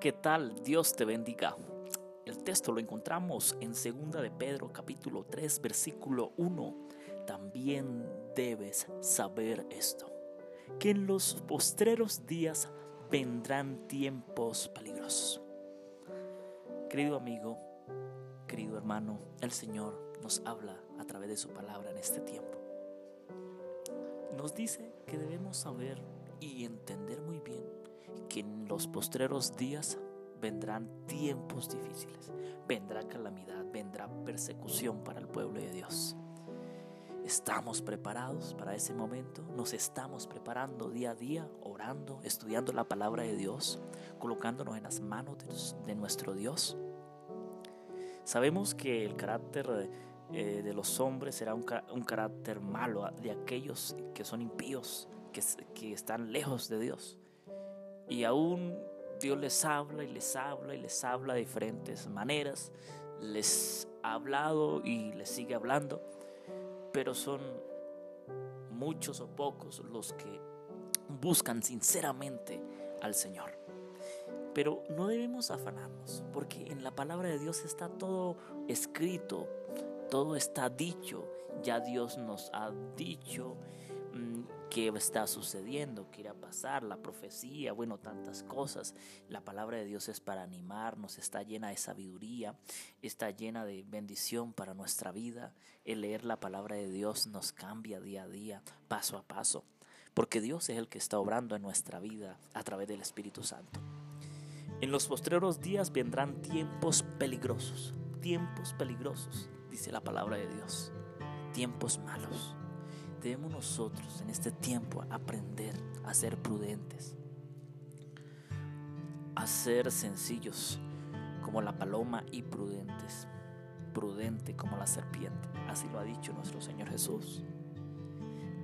¿Qué tal? Dios te bendiga. El texto lo encontramos en 2 de Pedro capítulo 3 versículo 1. También debes saber esto, que en los postreros días vendrán tiempos peligrosos. Querido amigo, querido hermano, el Señor nos habla a través de su palabra en este tiempo. Nos dice que debemos saber y entender muy bien que en los postreros días vendrán tiempos difíciles, vendrá calamidad, vendrá persecución para el pueblo de Dios. ¿Estamos preparados para ese momento? ¿Nos estamos preparando día a día, orando, estudiando la palabra de Dios, colocándonos en las manos de, nuestro Dios? Sabemos que el carácter eh, de los hombres será un, carácter malo de aquellos que son impíos, que, que están lejos de Dios. Y aún Dios les habla y les habla y les habla de diferentes maneras. Les ha hablado y les sigue hablando. Pero son muchos o pocos los que buscan sinceramente al Señor. Pero no debemos afanarnos, porque en la palabra de Dios está todo escrito, todo está dicho. Ya Dios nos ha dicho qué está sucediendo, qué irá a pasar, la profecía, bueno, tantas cosas. La palabra de Dios es para animarnos, está llena de sabiduría, está llena de bendición para nuestra vida. El leer la palabra de Dios nos cambia día a día, paso a paso, porque Dios es el que está obrando en nuestra vida a través del Espíritu Santo. En los postreros días vendrán tiempos peligrosos, tiempos peligrosos, dice la palabra de Dios, tiempos malos debemos nosotros en este tiempo aprender a ser prudentes, a ser sencillos como la paloma y prudentes, prudente como la serpiente. Así lo ha dicho nuestro Señor Jesús.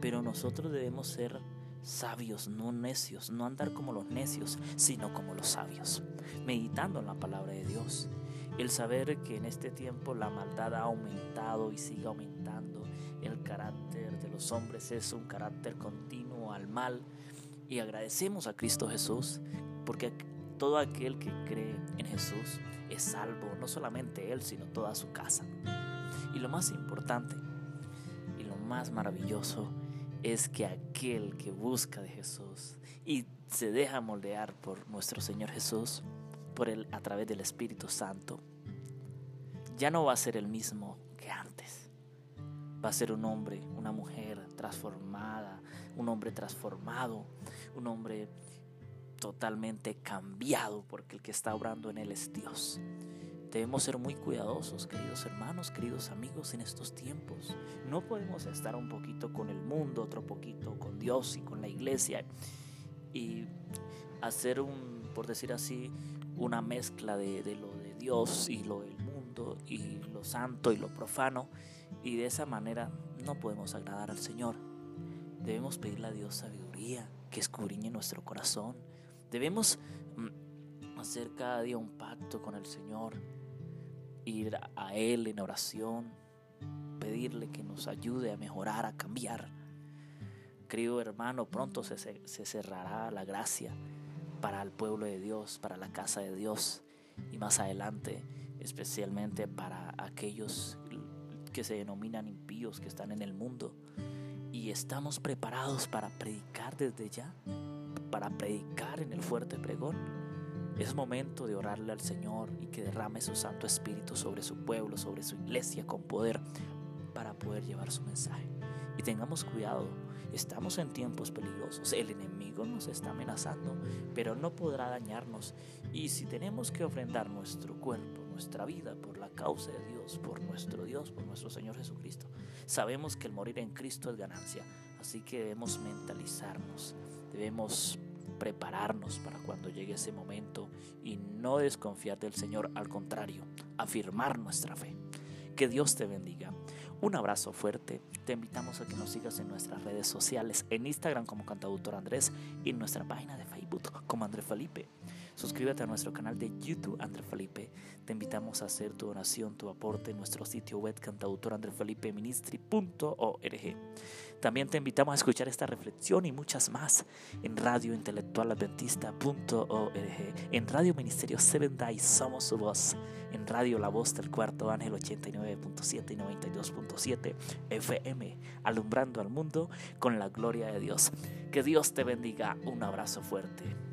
Pero nosotros debemos ser sabios, no necios, no andar como los necios, sino como los sabios, meditando en la palabra de Dios. El saber que en este tiempo la maldad ha aumentado y sigue aumentando, el carácter de los hombres es un carácter continuo al mal y agradecemos a Cristo Jesús porque todo aquel que cree en Jesús es salvo, no solamente él, sino toda su casa. Y lo más importante y lo más maravilloso es que aquel que busca de Jesús y se deja moldear por nuestro Señor Jesús, por él a través del Espíritu Santo, ya no va a ser el mismo que antes. Va a ser un hombre, una mujer transformada, un hombre transformado, un hombre totalmente cambiado porque el que está obrando en él es Dios. Debemos ser muy cuidadosos, queridos hermanos, queridos amigos, en estos tiempos. No podemos estar un poquito con el mundo, otro poquito con Dios y con la iglesia y hacer un, por decir así, una mezcla de, lo de Dios y lo del mundo y lo santo y lo profano y de esa manera no podemos agradar al Señor. Debemos pedirle a Dios sabiduría que escudriñe nuestro corazón. Debemos mm, hacer cada día un pacto con el Señor ir a Él en oración, pedirle que nos ayude a mejorar, a cambiar. Querido hermano, pronto se, se cerrará la gracia para el pueblo de Dios, para la casa de Dios y más adelante especialmente para aquellos que se denominan impíos que están en el mundo. Y estamos preparados para predicar desde ya, para predicar en el fuerte pregón. Es momento de orarle al Señor y que derrame su Santo Espíritu sobre su pueblo, sobre su iglesia con poder para poder llevar su mensaje. Y tengamos cuidado, estamos en tiempos peligrosos, el enemigo nos está amenazando, pero no podrá dañarnos. Y si tenemos que ofrendar nuestro cuerpo, nuestra vida por la causa de Dios, por nuestro Dios, por nuestro Señor Jesucristo, sabemos que el morir en Cristo es ganancia. Así que debemos mentalizarnos, debemos prepararnos para cuando llegue ese momento y no desconfiar del Señor, al contrario, afirmar nuestra fe. Que Dios te bendiga. Un abrazo fuerte. Te invitamos a que nos sigas en nuestras redes sociales, en Instagram como Cantautor Andrés y en nuestra página de Facebook como Andrés Felipe. Suscríbete a nuestro canal de YouTube André Felipe. Te invitamos a hacer tu donación, tu aporte en nuestro sitio web cantautorandrefelipeministri.org. También te invitamos a escuchar esta reflexión y muchas más en Radio Intelectual Adventista.org, en Radio Ministerio Seven Days Somos su voz, en Radio La Voz del Cuarto Ángel 89.7 y 92.7 FM, alumbrando al mundo con la gloria de Dios. Que Dios te bendiga. Un abrazo fuerte.